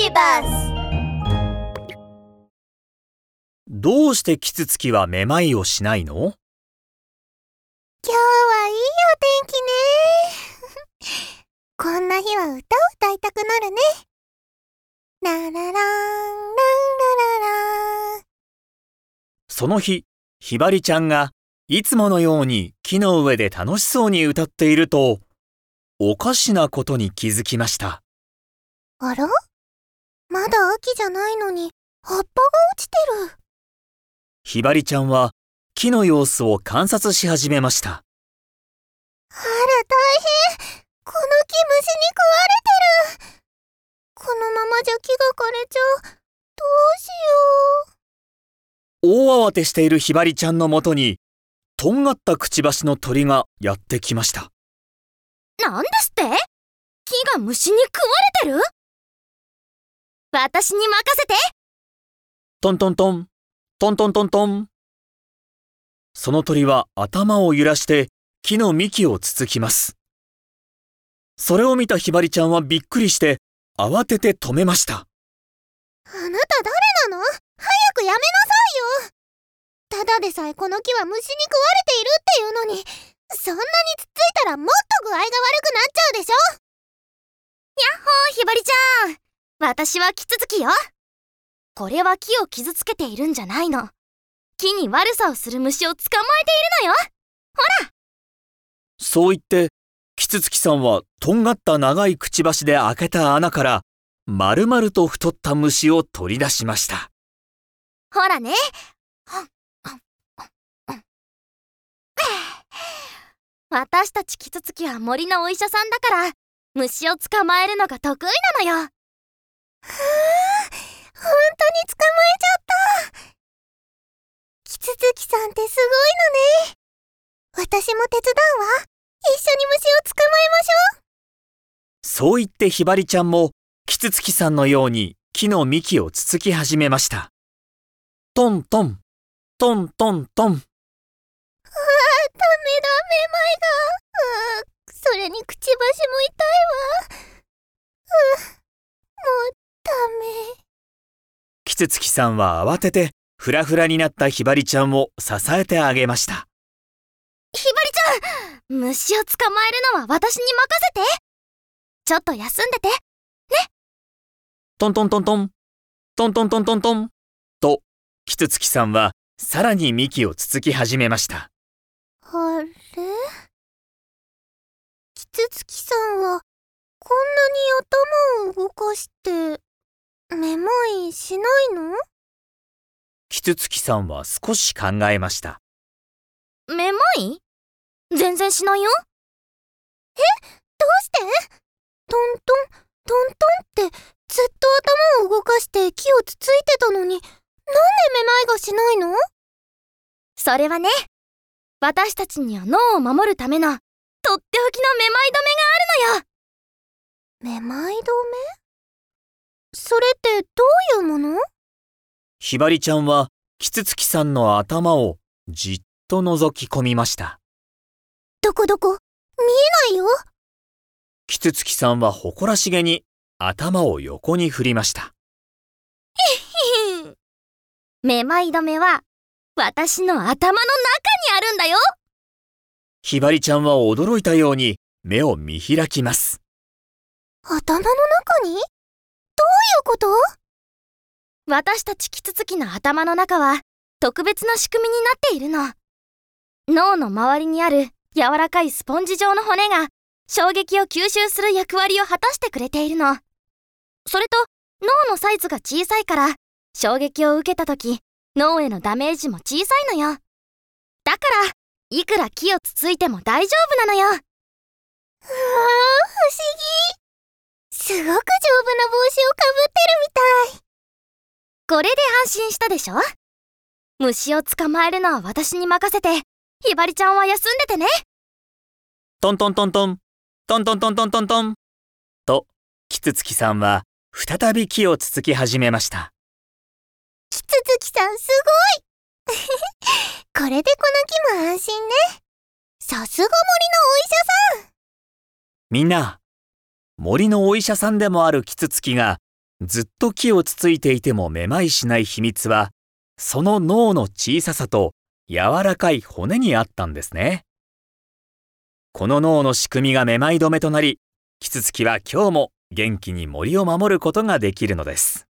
ビバスどうしてキツツキはめまいをしないの？今日はいいお天気ね。こんな日は歌を歌いたくなるね。ラララン、ランラララン。その日、ひばりちゃんがいつものように木の上で楽しそうに歌っていると、おかしなことに気づきました。あら？まだ秋じゃないのに葉っぱが落ちてる。ひばりちゃんは木の様子を観察し始めました。あら大変この木虫に食われてるこのままじゃ木が枯れちゃう。どうしよう。大慌てしているひばりちゃんのもとに、とんがったくちばしの鳥がやってきました。なんですって？木が虫に食われてる？私に任せてトントントン、トントントントン。その鳥は頭を揺らして木の幹をつつきます。それを見たひばりちゃんはびっくりして慌てて止めました。あなた誰なの？早くやめなさいよただでさえこの木は虫に食われているっていうのに、そんなにつっついたらもっと具合が悪くなっちゃうでしょ？やっほーひばりちゃん私はキツツキよ。これは木を傷つけているんじゃないの。木に悪さをする虫を捕まえているのよ。そう言って、キツツキさんはとんがった長いくちばしで開けた穴から、丸々と太った虫を取り出しました。ほらね。私たちキツツキは森のお医者さんだから虫を捕まえるのが得意なのよはあ、本当に捕まえちゃったキツツキさんってすごいのね私も手伝うわ一緒に虫を捕まえましょうそう言ってひばりちゃんも、キツツキさんのように木の幹をつつき始めました。トントン、トントントン。ダメだ、めまいが。うそれにくちばしも痛いわ。うーもうダメ。キツツキさんは慌てて、ふらふらになったひばりちゃんを支えてあげました。ひばりちゃん虫を捕まえるのは私に任せてちょっと休んでてトントントントン、トントントントントン。と、キツツキさんはさらに幹をつつき始めました。あれ？キツツキさんは、こんなに頭を動かして、めしないの？キツツキさんは少し考えました。めまい全然しないよ？どうして？トントン、トントンって、ずっと頭を動かして木をつついてたのに、なんでめまいがしないの？それはね私たちには脳を守るためのとっておきのめまい止めがあるのよ。めまい止め？それってどういうもの？ひばりちゃんはキツツキさんの頭をじっと覗き込みました。どこどこ？見えないよキツツキさんは誇らしげに頭を横に振りました。めまい止めは私の頭の中にあるんだよひばりちゃんは驚いたように目を見開きます。頭の中に？どういうこと？私たちキツツキの頭の中は特別な仕組みになっているの。脳の周りにある柔らかいスポンジ状の骨が衝撃を吸収する役割を果たしてくれているの。それと脳のサイズが小さいから衝撃を受けた時脳へのダメージも小さいのよ。だからいくら木をつついても大丈夫なのよ。うわー、不思議。すごく丈夫な帽子をかぶってるみたい。これで安心したでしょ？虫を捕まえるのは私に任せてひばりちゃんは休んでてね。トントントントン、トントントントントン。トン。と、キツツキさんは再び木をつつき始めました。キツツキさんすごい。これでこの木も安心ね。さすが森のお医者さん。みんな、森のお医者さんでもあるキツツキがずっと木をつついていてもめまいしない秘密は、その脳の小ささと柔らかい骨にあったんですね。この脳の仕組みがめまい止めとなり、キツツキは今日も元気に森を守ることができるのです。